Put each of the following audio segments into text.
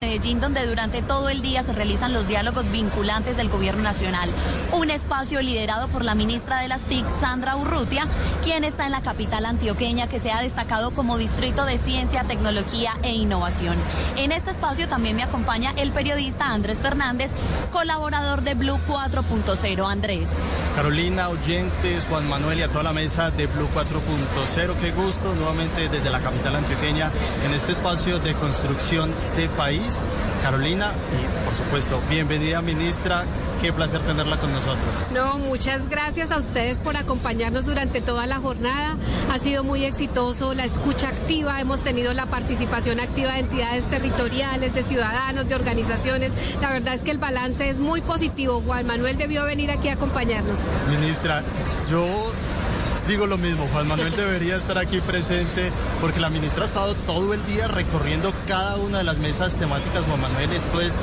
Medellín, donde durante todo el día se realizan los diálogos vinculantes del Gobierno Nacional. Un espacio liderado por la ministra de las TIC, Sandra Urrutia, quien está en la capital antioqueña que se ha destacado como distrito de ciencia, tecnología e innovación. En este espacio también me acompaña el periodista Andrés Fernández, colaborador de Blue 4.0. Andrés. Carolina, oyentes, Juan Manuel y a toda la mesa de Blue 4.0. Qué gusto nuevamente desde la capital antioqueña en este espacio de construcción de país Carolina, y por supuesto, bienvenida ministra. Qué placer tenerla con nosotros. No, muchas gracias a ustedes por acompañarnos durante toda la jornada. Ha sido muy exitoso la escucha activa, hemos tenido la participación activa de entidades territoriales, de ciudadanos, de organizaciones. La verdad es que el balance es muy positivo. Juan Manuel debió venir aquí a acompañarnos. Ministra, yo digo lo mismo, Juan Manuel debería estar aquí presente porque la ministra ha estado todo el día recorriendo cada una de las mesas temáticas, Juan Manuel, esto es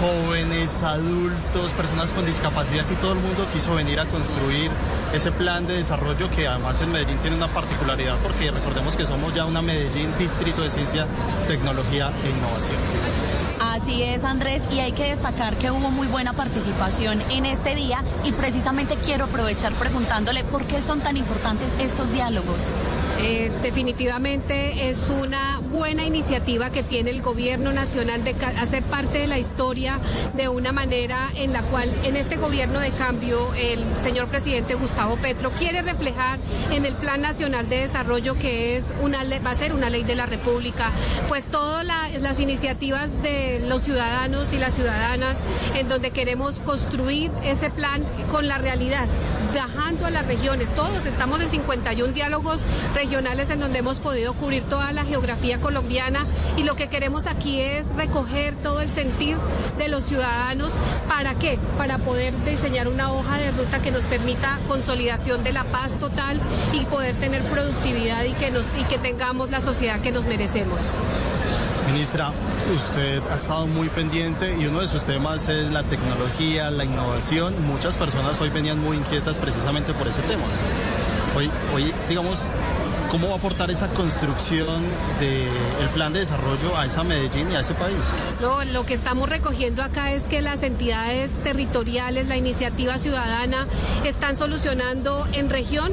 jóvenes, adultos, personas con discapacidad y todo el mundo quiso venir a construir ese plan de desarrollo que además en Medellín tiene una particularidad porque recordemos que somos ya una Medellín distrito de ciencia, tecnología e innovación. Así es, Andrés, y hay que destacar que hubo muy buena participación en este día y precisamente quiero aprovechar preguntándole por qué son tan importantes estos diálogos. Eh, definitivamente es una buena iniciativa que tiene el gobierno nacional de hacer parte de la historia de una manera en la cual en este gobierno de cambio el señor presidente Gustavo Petro quiere reflejar en el Plan Nacional de Desarrollo que es una va a ser una ley de la República, pues todas las iniciativas de los ciudadanos y las ciudadanas en donde queremos construir ese plan con la realidad, bajando a las regiones. Todos estamos en 51 diálogos regionales en donde hemos podido cubrir toda la geografía colombiana y lo que queremos aquí es recoger todo el sentir de los ciudadanos. ¿Para qué? Para poder diseñar una hoja de ruta que nos permita consolidación de la paz total y poder tener productividad y que, nos, y que tengamos la sociedad que nos merecemos. Ministra, usted ha estado muy pendiente y uno de sus temas es la tecnología, la innovación. Muchas personas hoy venían muy inquietas precisamente por ese tema. Hoy, hoy digamos, ¿Cómo va a aportar esa construcción del plan de desarrollo a esa Medellín y a ese país? No, lo que estamos recogiendo acá es que las entidades territoriales, la iniciativa ciudadana, están solucionando en región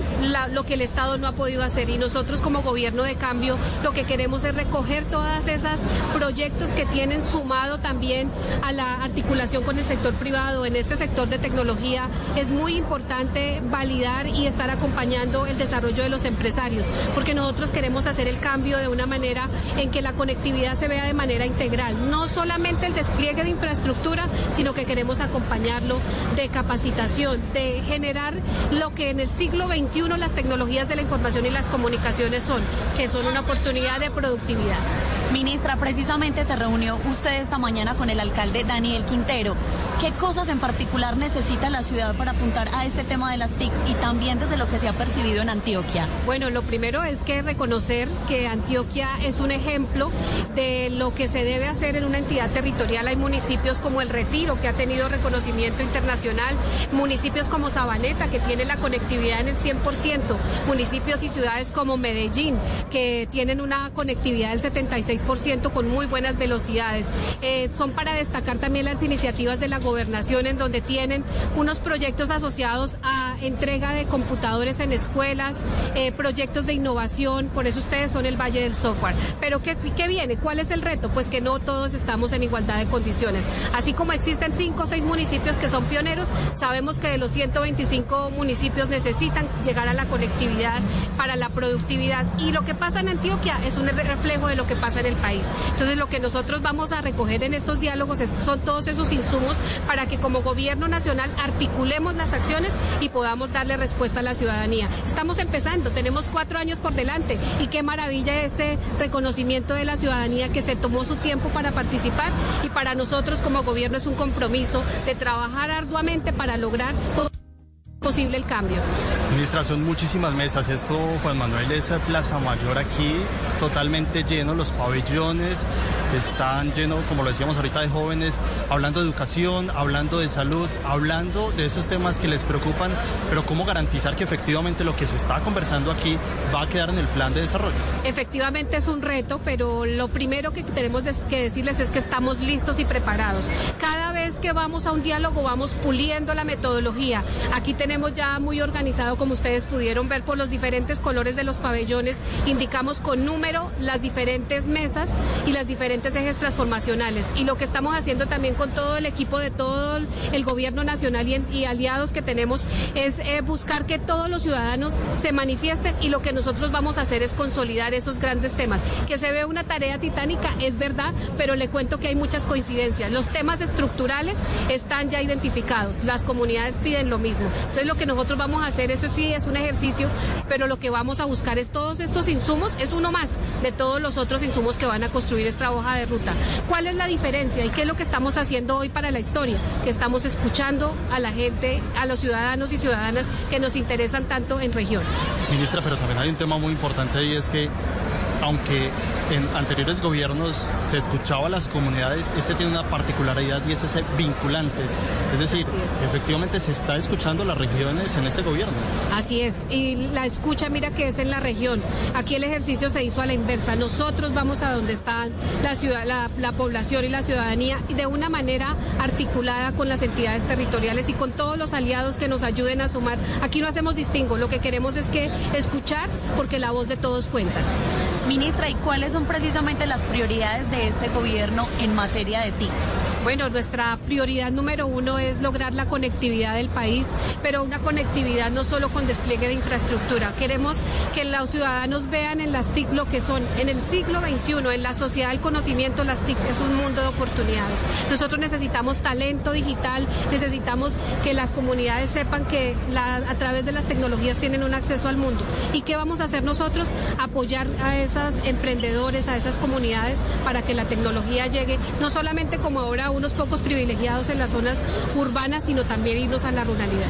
lo que el Estado no ha podido hacer. Y nosotros como gobierno de cambio lo que queremos es recoger todas esas proyectos que tienen sumado también a la articulación con el sector privado. En este sector de tecnología es muy importante validar y estar acompañando el desarrollo de los empresarios porque nosotros queremos hacer el cambio de una manera en que la conectividad se vea de manera integral, no solamente el despliegue de infraestructura, sino que queremos acompañarlo de capacitación, de generar lo que en el siglo XXI las tecnologías de la información y las comunicaciones son, que son una oportunidad de productividad. Ministra, precisamente se reunió usted esta mañana con el alcalde Daniel Quintero. ¿Qué cosas en particular necesita la ciudad para apuntar a este tema de las TICs y también desde lo que se ha percibido en Antioquia? Bueno, lo primero es que reconocer que Antioquia es un ejemplo de lo que se debe hacer en una entidad territorial. Hay municipios como El Retiro, que ha tenido reconocimiento internacional, municipios como Sabaneta, que tiene la conectividad en el 100%, municipios y ciudades como Medellín, que tienen una conectividad del 76% con muy buenas velocidades. Eh, son para destacar también las iniciativas de la gobernación en donde tienen unos proyectos asociados a entrega de computadores en escuelas, eh, proyectos de innovación, por eso ustedes son el Valle del Software. Pero ¿qué, ¿qué viene? ¿Cuál es el reto? Pues que no todos estamos en igualdad de condiciones. Así como existen cinco o seis municipios que son pioneros, sabemos que de los 125 municipios necesitan llegar a la conectividad para la productividad. Y lo que pasa en Antioquia es un reflejo de lo que pasa en el país. Entonces lo que nosotros vamos a recoger en estos diálogos son todos esos insumos para que como gobierno nacional articulemos las acciones y podamos darle respuesta a la ciudadanía. Estamos empezando, tenemos cuatro años por delante y qué maravilla este reconocimiento de la ciudadanía que se tomó su tiempo para participar y para nosotros como gobierno es un compromiso de trabajar arduamente para lograr todo posible el cambio. Ministra, son muchísimas mesas. Esto, Juan Manuel, es Plaza Mayor aquí, totalmente lleno, los pabellones están llenos, como lo decíamos ahorita, de jóvenes hablando de educación, hablando de salud, hablando de esos temas que les preocupan, pero cómo garantizar que efectivamente lo que se está conversando aquí va a quedar en el plan de desarrollo. Efectivamente es un reto, pero lo primero que tenemos que decirles es que estamos listos y preparados. Cada vez que vamos a un diálogo vamos puliendo la metodología. Aquí tenemos ya muy organizado, como ustedes pudieron ver por los diferentes colores de los pabellones, indicamos con número las diferentes mesas y las diferentes ejes transformacionales. Y lo que estamos haciendo también con todo el equipo de todo el gobierno nacional y, aliados que tenemos es eh, buscar que todos los ciudadanos se manifiesten y lo que nosotros vamos a hacer es consolidar esos grandes temas. Que se ve una tarea titánica, es verdad, pero le cuento que hay muchas coincidencias. Los temas estructurales están ya identificados, las comunidades piden lo mismo. Entonces lo que nosotros vamos a hacer, eso sí es un ejercicio, pero lo que vamos a buscar es todos estos insumos, es uno más de todos los otros insumos que van a construir esta hoja de ruta. ¿Cuál es la diferencia y qué es lo que estamos haciendo hoy para la historia? Que estamos escuchando a la gente, a los ciudadanos y ciudadanas que nos interesan tanto en región. Ministra, pero también hay un tema muy importante y es que aunque en anteriores gobiernos se escuchaba a las comunidades, este tiene una particularidad y es ese vinculantes. Es decir, efectivamente se está escuchando las regiones en este gobierno. Así es, y la escucha mira que es en la región. Aquí el ejercicio se hizo a la inversa. Nosotros vamos a donde está la ciudad, la, la población y la ciudadanía y de una manera articulada con las entidades territoriales y con todos los aliados que nos ayuden a sumar. Aquí no hacemos distingo, lo que queremos es que escuchar porque la voz de todos cuenta. Ministra, ¿y cuáles son precisamente las prioridades de este gobierno en materia de TICs? Bueno, nuestra prioridad número uno es lograr la conectividad del país, pero una conectividad no solo con despliegue de infraestructura. Queremos que los ciudadanos vean en las TIC lo que son. En el siglo XXI, en la sociedad del conocimiento, las TIC es un mundo de oportunidades. Nosotros necesitamos talento digital, necesitamos que las comunidades sepan que a través de las tecnologías tienen un acceso al mundo. ¿Y qué vamos a hacer nosotros? Apoyar a esos emprendedores, a esas comunidades para que la tecnología llegue, no solamente como ahora unos pocos privilegiados en las zonas urbanas, sino también irnos a la ruralidad.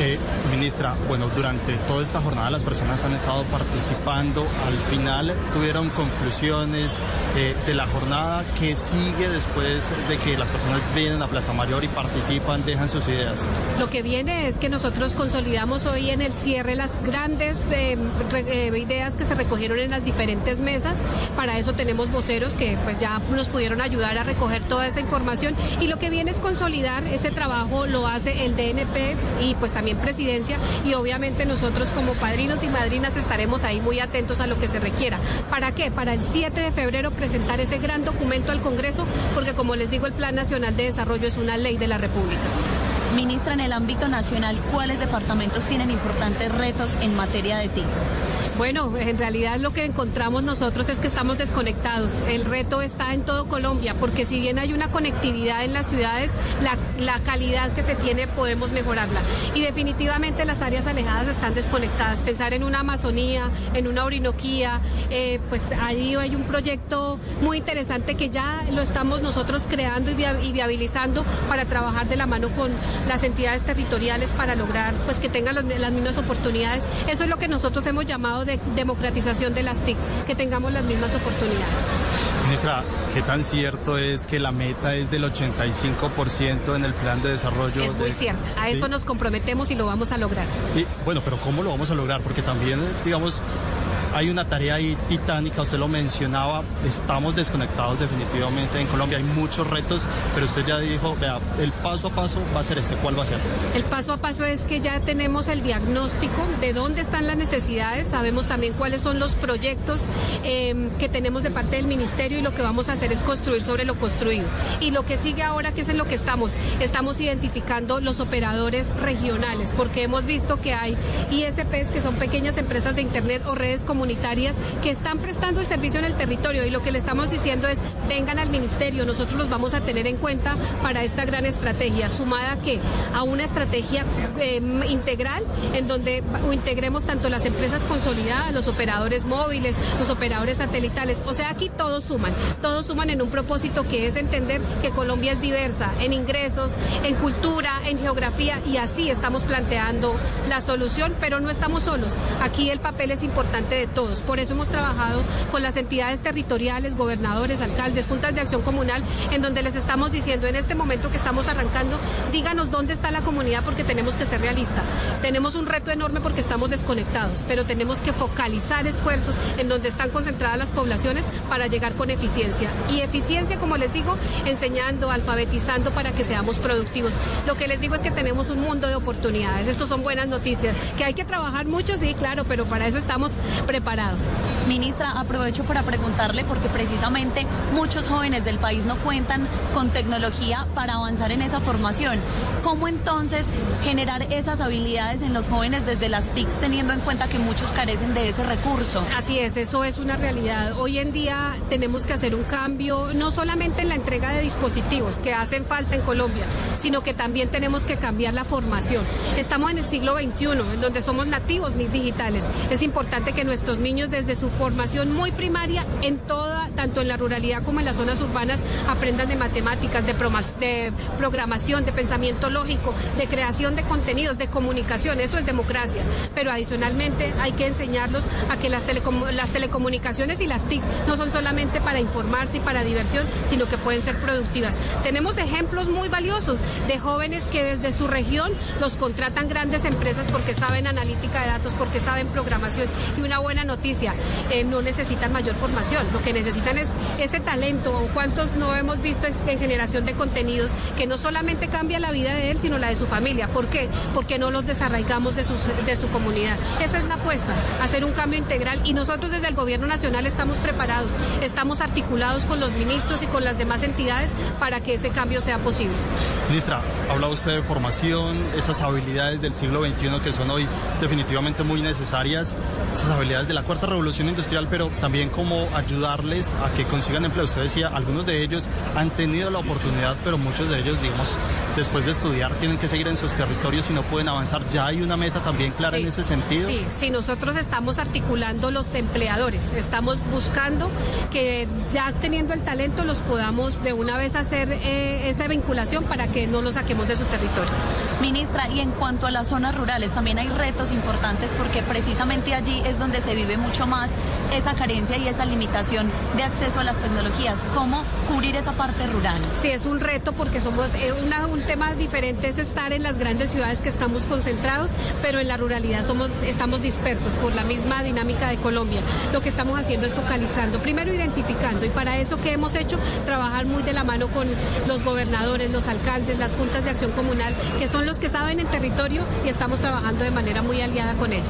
Eh, ministra, bueno, durante toda esta jornada las personas han estado participando. Al final tuvieron conclusiones eh, de la jornada. que sigue después de que las personas vienen a Plaza Mayor y participan, dejan sus ideas? Lo que viene es que nosotros consolidamos hoy en el cierre las grandes eh, ideas que se recogieron en las diferentes mesas. Para eso tenemos voceros que pues ya nos pudieron ayudar a recoger toda esa información. Y lo que viene es consolidar ese trabajo, lo hace el DNP y pues también presidencia y obviamente nosotros como padrinos y madrinas estaremos ahí muy atentos a lo que se requiera. ¿Para qué? Para el 7 de febrero presentar ese gran documento al Congreso porque como les digo el Plan Nacional de Desarrollo es una ley de la República. Ministra, en el ámbito nacional, ¿cuáles departamentos tienen importantes retos en materia de TIC? Bueno, en realidad lo que encontramos nosotros es que estamos desconectados. El reto está en todo Colombia, porque si bien hay una conectividad en las ciudades, la, calidad que se tiene podemos mejorarla. Y definitivamente las áreas alejadas están desconectadas. Pensar en una Amazonía, en una Orinoquía, eh, pues ahí hay un proyecto muy interesante que ya lo estamos nosotros creando y, viabilizando para trabajar de la mano con las entidades territoriales para lograr pues que tengan las mismas oportunidades. Eso es lo que nosotros hemos llamado de democratización de las TIC, que tengamos las mismas oportunidades. Ministra, ¿qué tan cierto es que la meta es del 85% en el plan de desarrollo? Es muy cierto, a eso nos comprometemos y lo vamos a lograr. Y, bueno, pero ¿cómo lo vamos a lograr? Porque también, digamos, hay una tarea ahí titánica, usted lo mencionaba, estamos desconectados definitivamente en Colombia, hay muchos retos, pero usted ya dijo, vea, el paso a paso va a ser este, ¿cuál va a ser? El paso a paso es que ya tenemos el diagnóstico de dónde están las necesidades, sabemos también cuáles son los proyectos em, que tenemos de parte del ministerio y lo que vamos a hacer es construir sobre lo construido. Y lo que sigue ahora, que es en lo que estamos, estamos identificando los operadores regionales, porque hemos visto que hay ISPs que son pequeñas empresas de Internet o redes como comunitarias que están prestando el servicio en el territorio y lo que le estamos diciendo es vengan al ministerio, nosotros los vamos a tener en cuenta para esta gran estrategia, sumada que a una estrategia eh, integral en donde integremos tanto las empresas consolidadas, los operadores móviles, los operadores satelitales, o sea, aquí todos suman, todos suman en un propósito que es entender que Colombia es diversa en ingresos, en cultura, en geografía y así estamos planteando la solución, pero no estamos solos. Aquí el papel es importante de todos. Por eso hemos trabajado con las entidades territoriales, gobernadores, alcaldes, juntas de acción comunal, en donde les estamos diciendo en este momento que estamos arrancando, díganos dónde está la comunidad porque tenemos que ser realistas. Tenemos un reto enorme porque estamos desconectados, pero tenemos que focalizar esfuerzos en donde están concentradas las poblaciones para llegar con eficiencia. Y eficiencia, como les digo, enseñando, alfabetizando para que seamos productivos. Lo que les digo es que tenemos un mundo de oportunidades. Estos son buenas noticias. Que hay que trabajar mucho, sí, claro, pero para eso estamos preparados. Ministra, aprovecho para preguntarle porque precisamente muchos jóvenes del país no cuentan con tecnología para avanzar en esa formación. ¿Cómo entonces generar esas habilidades en los jóvenes desde las TICs teniendo en cuenta que muchos carecen de ese recurso? Así es, eso es una realidad. Hoy en día tenemos que hacer un cambio, no solamente en la entrega de dispositivos que hacen falta en Colombia, sino que también tenemos que cambiar la formación. Estamos en el siglo XXI, en donde somos nativos digitales. Es importante que nuestros niños desde su formación muy primaria, en toda, tanto en la ruralidad como en las zonas urbanas, aprendan de matemáticas, de, programación, de pensamiento lógico, de creación de contenidos, de comunicación. Eso es democracia. Pero adicionalmente hay que enseñarlos a que las, las telecomunicaciones y las TIC no son solamente para informarse y para diversión, sino que pueden ser productivas. Tenemos ejemplos muy valiosos de jóvenes que desde su región los contratan grandes empresas porque saben analítica de datos, porque saben programación. Y una buena noticia, eh, no necesitan mayor formación, lo que necesitan es ese talento, o cuántos no hemos visto en, generación de contenidos, que no solamente cambia la vida de él, sino la de su familia. ¿Por qué? Porque no los desarraigamos de, de su comunidad. Esa es la apuesta, hacer un cambio integral y nosotros desde el Gobierno Nacional estamos preparados, estamos articulados con los ministros y con las demás entidades para que ese cambio sea posible. Ministra, habla usted de formación, esas habilidades del siglo XXI que son hoy definitivamente muy necesarias, esas habilidades de la cuarta revolución industrial, pero también cómo ayudarles a que consigan empleo. Usted decía, algunos de ellos han tenido la oportunidad, pero muchos de ellos, digamos, después de estudiar tienen que seguir en sus territorios y no pueden avanzar. ¿Ya hay una meta también clara en ese sentido? Sí, sí, nosotros estamos articulando los empleadores, estamos buscando que ya teniendo el talento los podamos de una vez hacer eh, esa vinculación para que no lo saquemos de su territorio. Ministra, y en cuanto a las zonas rurales, también hay retos importantes porque precisamente allí es donde se vive mucho más esa carencia y esa limitación de acceso a las tecnologías. ¿Cómo cubrir esa parte rural? Sí, es un reto porque somos eh, un tema diferente es estar en las grandes ciudades que estamos concentrados, pero en la ruralidad somos estamos dispersos por la misma dinámica de Colombia. Lo que estamos haciendo es focalizando, primero identificando y para eso que hemos hecho trabajar muy de la mano con los gobernadores, los alcaldes, las juntas de acción comunal, que son los que saben en territorio y estamos trabajando de manera muy aliada con ellos.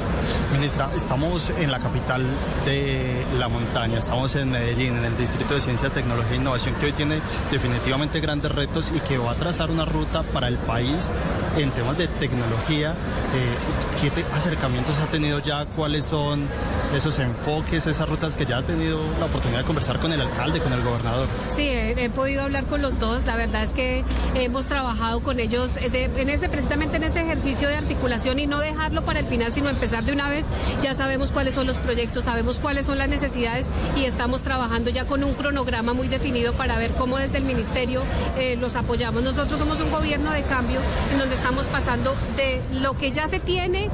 Ministra, estamos en la capital de la montaña, estamos en Medellín, en el Distrito de Ciencia, Tecnología e Innovación, que hoy tiene definitivamente grandes retos y que va a trazar una ruta para el país en temas de tecnología. Eh, ¿Qué acercamientos ha tenido ya? ¿Cuáles son esos enfoques, esas rutas que ya ha tenido la oportunidad de conversar con el alcalde, con el gobernador? Sí, he, podido hablar con los dos. La verdad es que hemos trabajado con ellos eh, en ese, precisamente en ese ejercicio de articulación y no dejarlo para el final, sino empezar de una vez. Ya sabemos cuáles son los proyectos, sabemos cuáles son las necesidades y estamos trabajando ya con un cronograma muy definido para ver cómo desde el ministerio eh, los apoyamos. Nosotros somos un gobierno de cambio en donde estamos pasando de lo que ya se tiene,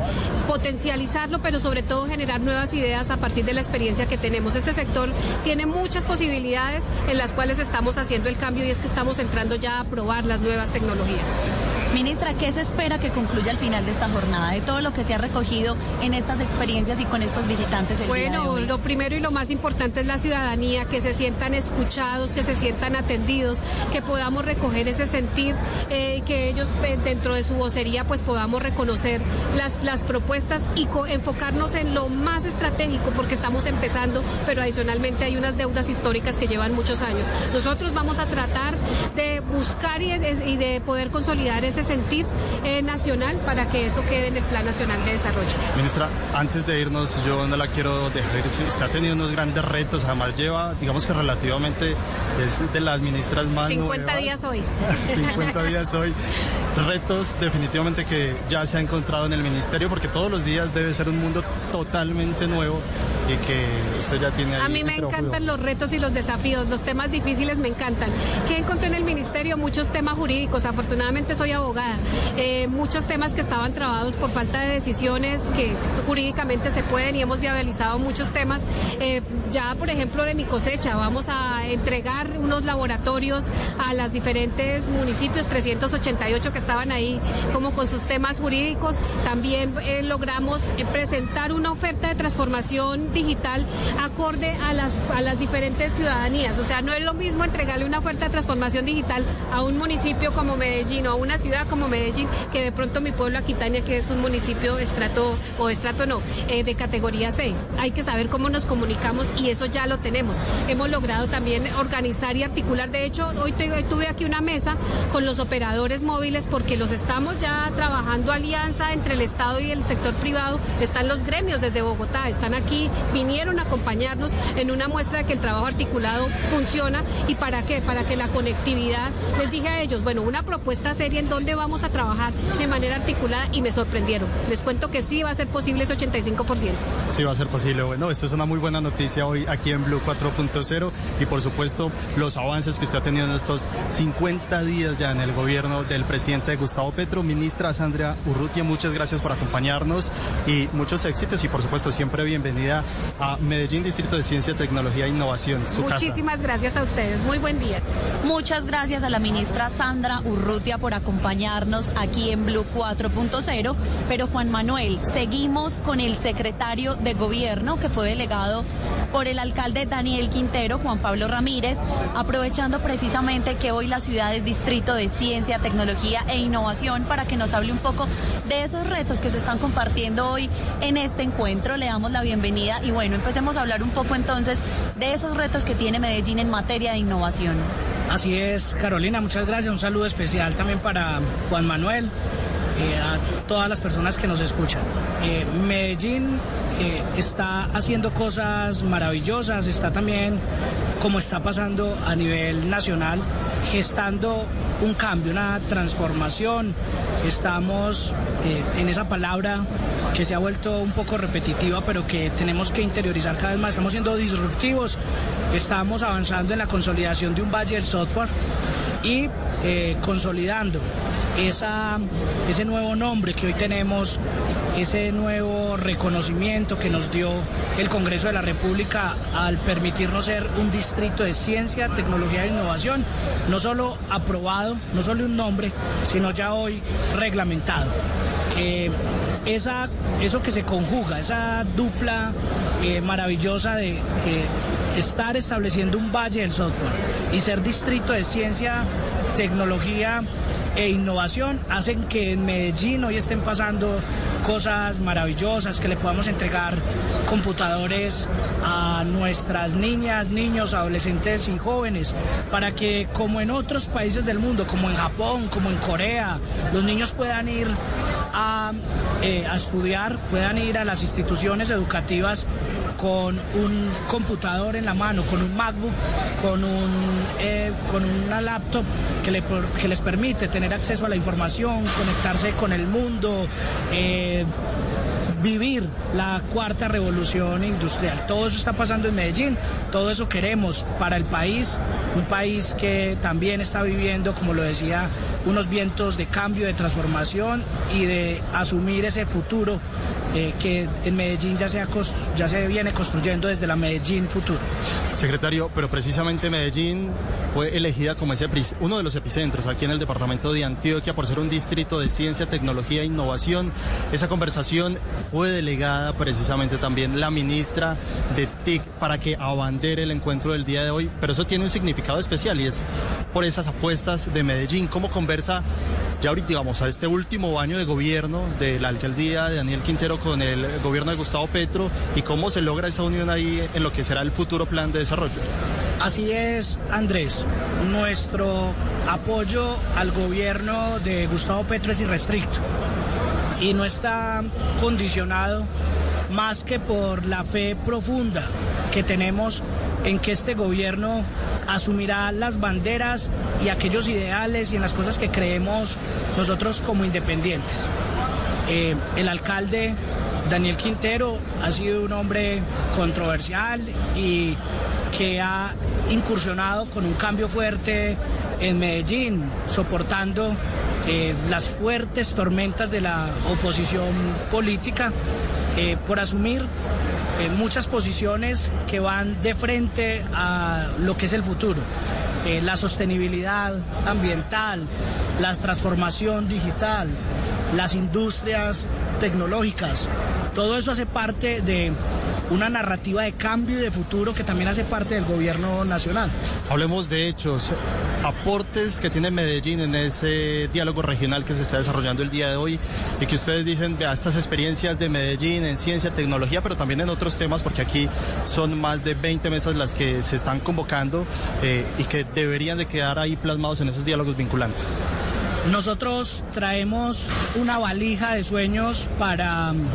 potencializarlo, pero sobre todo generar nuevas ideas a partir de la experiencia que tenemos. Este sector tiene muchas posibilidades en las cuales estamos haciendo el cambio y es que estamos entrando ya a probar las nuevas tecnologías. Ministra, ¿qué se espera que concluya al final de esta jornada, de todo lo que se ha recogido en estas experiencias y con estos visitantes? El bueno, lo primero y lo más importante es la ciudadanía, que se sientan escuchados, que se sientan atendidos, que podamos recoger ese sentir, eh, que ellos eh, dentro de su vocería pues podamos reconocer las, las propuestas y enfocarnos en lo más estratégico, porque estamos empezando, pero adicionalmente hay unas deudas históricas que llevan muchos años. Nosotros vamos a tratar de buscar y de poder consolidar ese sentir eh, nacional para que eso quede en el Plan Nacional de Desarrollo. Ministra, antes de irnos, yo no la quiero dejar ir. Usted ha tenido unos grandes retos, además lleva, digamos que relativamente es de las ministras más 50 días hoy. 50 días hoy. Retos definitivamente que ya se ha encontrado en el ministerio, porque todos los días debe ser un mundo totalmente nuevo y que usted ya tiene ahí A mí me encantan los retos y los desafíos, los temas difíciles me encantan. ¿Qué encontré en el ministerio? Muchos temas jurídicos, afortunadamente soy abogada, eh, muchos temas que estaban trabados por falta de decisiones que jurídicamente se pueden y hemos viabilizado muchos temas. Eh, ya, por ejemplo, de mi cosecha, vamos a entregar unos laboratorios a las diferentes municipios, 388 que estaban ahí, como con sus temas jurídicos. También eh, logramos presentar una oferta de transformación digital acorde a las, a las diferentes ciudadanías. O sea, no es lo mismo entregarle una oferta de transformación digital a un municipio como Medellín o a una ciudad como Medellín que de pronto mi pueblo Aquitania, que es un municipio estrato o estrato no, eh, de categoría 6. Hay que saber cómo nos comunicamos y eso ya lo tenemos. Hemos logrado también organizar y articular. De hecho, hoy tuve aquí una mesa con los operadores móviles porque los estamos ya trabajando alianza entre el Estado y el sector privado. Están los gremios desde Bogotá, están aquí vinieron a acompañarnos en una muestra de que el trabajo articulado funciona y para qué, para que la conectividad, les dije a ellos, bueno, una propuesta seria en donde vamos a trabajar de manera articulada y me sorprendieron. Les cuento que sí va a ser posible ese 85%. Sí va a ser posible. Bueno, esto es una muy buena noticia hoy aquí en Blue 4.0 y por supuesto los avances que usted ha tenido en estos 50 días ya en el gobierno del presidente Gustavo Petro. Ministra Sandra Urrutia, muchas gracias por acompañarnos y muchos éxitos y por supuesto siempre bienvenida a Medellín, Distrito de Ciencia, Tecnología e Innovación. Su Muchísimas gracias a ustedes. Muy buen día. Muchas gracias a la ministra Sandra Urrutia por acompañarnos aquí en Blue 4.0. Pero Juan Manuel, seguimos con el secretario de Gobierno que fue delegado por el alcalde Daniel Quintero, Juan Pablo Ramírez, aprovechando precisamente que hoy la ciudad es Distrito de Ciencia, Tecnología e Innovación para que nos hable un poco de esos retos que se están compartiendo hoy en este encuentro. Le damos la bienvenida y bueno, empecemos a hablar un poco entonces de esos retos que tiene Medellín en materia de innovación. Así es, Carolina, muchas gracias. Un saludo especial también para Juan Manuel, eh, a todas las personas que nos escuchan. Eh, Medellín eh, está haciendo cosas maravillosas, está también, como está pasando a nivel nacional, gestando un cambio, una transformación. Estamos en esa palabra que se ha vuelto un poco repetitiva, pero que tenemos que interiorizar cada vez más. Estamos siendo disruptivos, estamos avanzando en la consolidación de un valle del software y eh, consolidando esa, ese nuevo nombre que hoy tenemos, ese nuevo reconocimiento que nos dio el Congreso de la República al permitirnos ser un distrito de ciencia, tecnología e innovación, no solo aprobado, no solo un nombre, sino ya hoy reglamentado. Eh, esa, eso que se conjuga, esa dupla eh, maravillosa de estar estableciendo un valle del software y ser distrito de ciencia, tecnología e innovación, hacen que en Medellín hoy estén pasando cosas maravillosas, que le podamos entregar computadores a nuestras niñas, niños, adolescentes y jóvenes, para que como en otros países del mundo, como en Japón, como en Corea, los niños puedan ir eh, a, estudiar, puedan ir a las instituciones educativas con un computador en la mano, con un MacBook, con, un, eh, con una laptop que, que, les permite tener acceso a la información, conectarse con el mundo. Eh, vivir la cuarta revolución industrial. Todo eso está pasando en Medellín, todo eso queremos para el país, un país que también está viviendo, como lo decía, unos vientos de cambio, de transformación y de asumir ese futuro eh, que en Medellín ya se, viene construyendo desde la Medellín Futuro. Secretario, pero precisamente Medellín fue elegida como uno de los epicentros aquí en el departamento de Antioquia por ser un distrito de ciencia, tecnología e innovación. Esa conversación fue delegada precisamente también la ministra de TIC para que abandere el encuentro del día de hoy, pero eso tiene un significado especial y es por esas apuestas de Medellín. ¿Cómo conversa ya ahorita, digamos, a este último año de gobierno de la alcaldía de Daniel Quintero con el gobierno de Gustavo Petro y cómo se logra esa unión ahí en lo que será el futuro plan de desarrollo? Así es, Andrés. Nuestro apoyo al gobierno de Gustavo Petro es irrestricto y no está condicionado más que por la fe profunda que tenemos en que este gobierno asumirá las banderas y aquellos ideales y en las cosas que creemos nosotros como independientes. Eh, el alcalde Daniel Quintero ha sido un hombre controversial y que ha incursionado con un cambio fuerte en Medellín, soportando eh, las fuertes tormentas de la oposición política eh, por asumir eh, muchas posiciones que van de frente a lo que es el futuro. la sostenibilidad ambiental, la transformación digital, las industrias tecnológicas, todo eso hace parte de una narrativa de cambio y de futuro que también hace parte del gobierno nacional. Hablemos de hechos, aportes que tiene Medellín en ese diálogo regional que se está desarrollando el día de hoy y que ustedes dicen, vea, estas experiencias de Medellín en ciencia, tecnología, pero también en otros temas, porque aquí son más de 20 mesas las que se están convocando eh, y que deberían de quedar ahí plasmados en esos diálogos vinculantes. Nosotros traemos una valija de sueños para mm,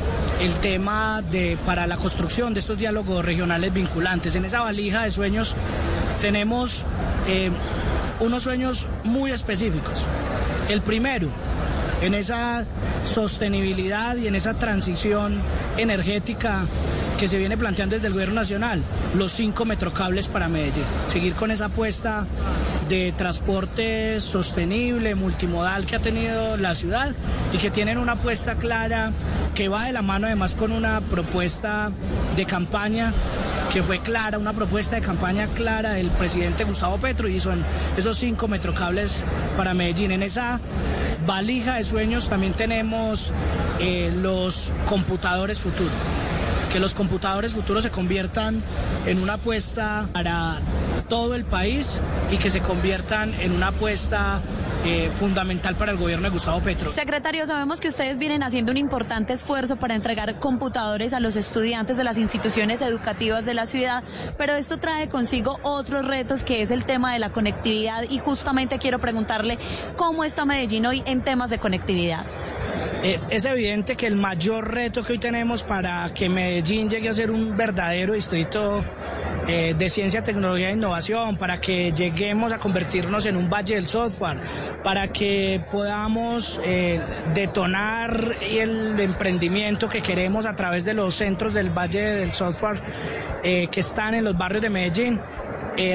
el tema de para la construcción de estos diálogos regionales vinculantes. En esa valija de sueños tenemos eh, unos sueños muy específicos. El primero, en esa sostenibilidad y en esa transición energética que se viene planteando desde el gobierno nacional, los cinco metrocables para Medellín. Seguir con esa apuesta de transporte sostenible, multimodal que ha tenido la ciudad y que tienen una apuesta clara que va de la mano además con una propuesta de campaña que fue clara, una propuesta de campaña clara del presidente Gustavo Petro y son esos cinco metrocables para Medellín. En esa valija de sueños también tenemos eh, los computadores futuros que los computadores futuros se conviertan en una apuesta para todo el país y que se conviertan en una apuesta eh, fundamental para el gobierno de Gustavo Petro. Secretario, sabemos que ustedes vienen haciendo un importante esfuerzo para entregar computadores a los estudiantes de las instituciones educativas de la ciudad, pero esto trae consigo otros retos que es el tema de la conectividad y justamente quiero preguntarle cómo está Medellín hoy en temas de conectividad. Eh, es evidente que el mayor reto que hoy tenemos para que Medellín llegue a ser un verdadero distrito eh, de ciencia, tecnología e innovación, para que lleguemos a convertirnos en un valle del software, para que podamos eh, detonar el emprendimiento que queremos a través de los centros del valle del software que están en los barrios de Medellín,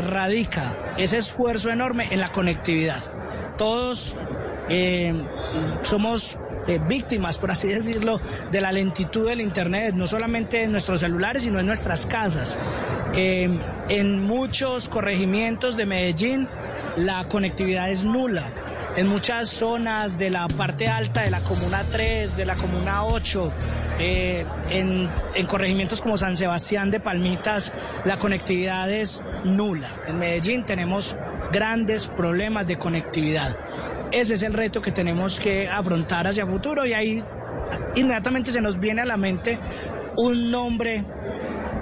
radica ese esfuerzo enorme en la conectividad. Todos somos eh, víctimas, por así decirlo, de la lentitud del Internet, no solamente en nuestros celulares, sino en nuestras casas. Eh, en muchos corregimientos de Medellín la conectividad es nula. En muchas zonas de la parte alta de la Comuna 3, de la Comuna 8, eh, en, en, corregimientos como San Sebastián de Palmitas, la conectividad es nula. En Medellín tenemos grandes problemas de conectividad. Ese es el reto que tenemos que afrontar hacia futuro y ahí inmediatamente se nos viene a la mente un nombre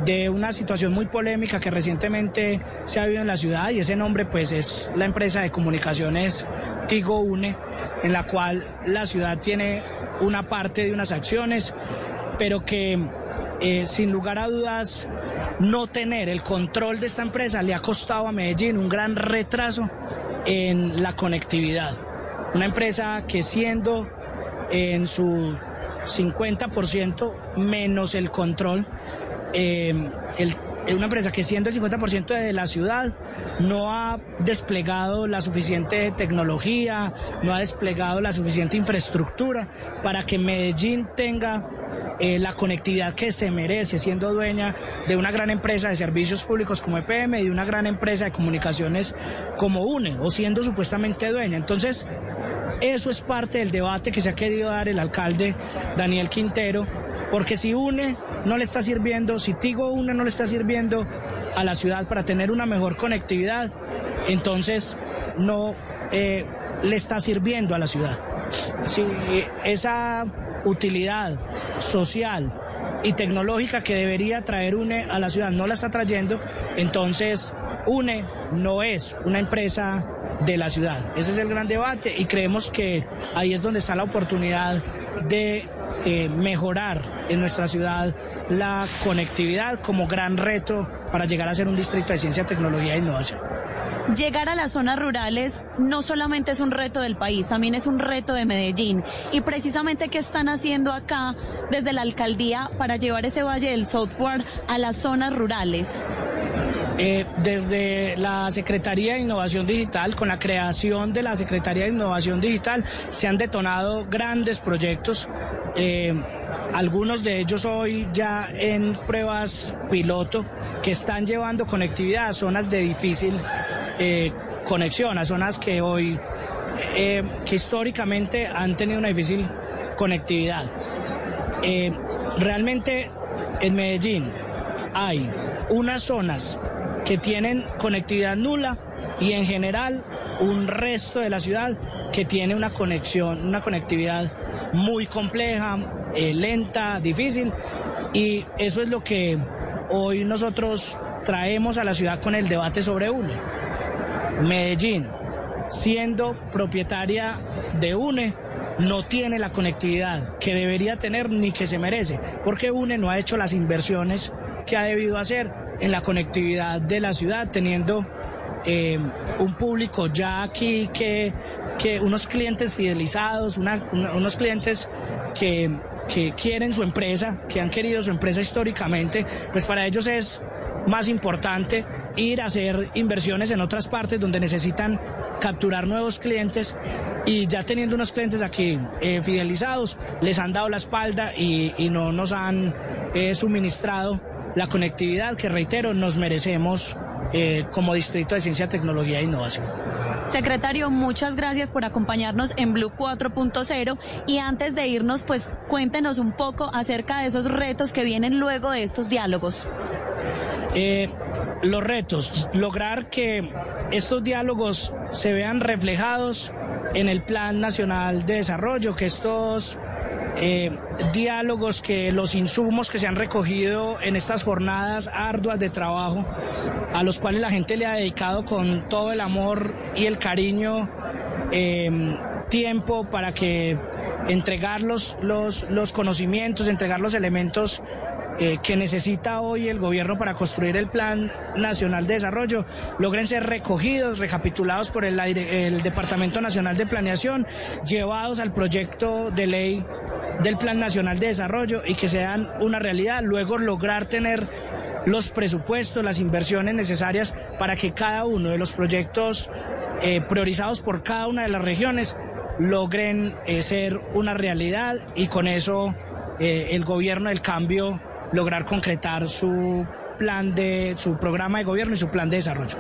de una situación muy polémica que recientemente se ha vivido en la ciudad y ese nombre pues es la empresa de comunicaciones Tigo Une, en la cual la ciudad tiene una parte de unas acciones, pero que eh, sin lugar a dudas no tener el control de esta empresa le ha costado a Medellín un gran retraso en la conectividad. Una empresa que siendo en su 50% menos el control, eh, el una empresa que siendo el 50% de la ciudad no ha desplegado la suficiente tecnología, no ha desplegado la suficiente infraestructura para que Medellín tenga eh, la conectividad que se merece, siendo dueña de una gran empresa de servicios públicos como EPM y de una gran empresa de comunicaciones como UNE, o siendo supuestamente dueña. Entonces, eso es parte del debate que se ha querido dar el alcalde Daniel Quintero, porque si UNE no le está sirviendo, si Tigo UNE no le está sirviendo a la ciudad para tener una mejor conectividad, entonces no eh, le está sirviendo a la ciudad. Si esa utilidad social y tecnológica que debería traer UNE a la ciudad no la está trayendo, entonces UNE no es una empresa de la ciudad. Ese es el gran debate y creemos que ahí es donde está la oportunidad de eh, mejorar en nuestra ciudad la conectividad como gran reto para llegar a ser un distrito de ciencia, tecnología e innovación. Llegar a las zonas rurales no solamente es un reto del país, también es un reto de Medellín. Y precisamente, ¿qué están haciendo acá desde la alcaldía para llevar ese Valle del Software a las zonas rurales? Eh, desde la Secretaría de Innovación Digital, con la creación de la Secretaría de Innovación Digital, se han detonado grandes proyectos. Eh, algunos de ellos hoy ya en pruebas piloto que están llevando conectividad a zonas de difícil eh, conexión, a zonas que hoy, que históricamente han tenido una difícil conectividad. realmente en Medellín hay unas zonas que tienen conectividad nula y en general un resto de la ciudad que tiene una conexión, una conectividad muy compleja, eh, lenta, difícil y eso es lo que hoy nosotros traemos a la ciudad con el debate sobre UNE. Medellín, siendo propietaria de UNE, no tiene la conectividad que debería tener ni que se merece, porque UNE no ha hecho las inversiones que ha debido hacer en la conectividad de la ciudad, teniendo eh, un público ya aquí que, que unos clientes fidelizados, unos clientes que, que quieren su empresa, que han querido su empresa históricamente, pues para ellos es más importante ir a hacer inversiones en otras partes donde necesitan capturar nuevos clientes y ya teniendo unos clientes aquí eh, fidelizados, les han dado la espalda y, no nos han eh, suministrado la conectividad que, reitero, nos merecemos eh, como Distrito de Ciencia, Tecnología e Innovación. Secretario, muchas gracias por acompañarnos en Blue 4.0 y antes de irnos, pues cuéntenos un poco acerca de esos retos que vienen luego de estos diálogos. Eh, los retos, lograr que estos diálogos se vean reflejados en el Plan Nacional de Desarrollo, que estos eh, diálogos, que los insumos que se han recogido en estas jornadas arduas de trabajo, a los cuales la gente le ha dedicado con todo el amor y el cariño em, tiempo para que entregar los, los, los conocimientos, entregar los elementos eh, que necesita hoy el gobierno para construir el Plan Nacional de Desarrollo logren ser recogidos, recapitulados por el, Departamento Nacional de Planeación, llevados al proyecto de ley del Plan Nacional de Desarrollo y que sean una realidad, luego lograr tener los presupuestos, las inversiones necesarias para que cada uno de los proyectos eh, priorizados por cada una de las regiones logren eh, ser una realidad y con eso el gobierno del cambio lograr concretar su plan de su programa de gobierno y su plan de desarrollo.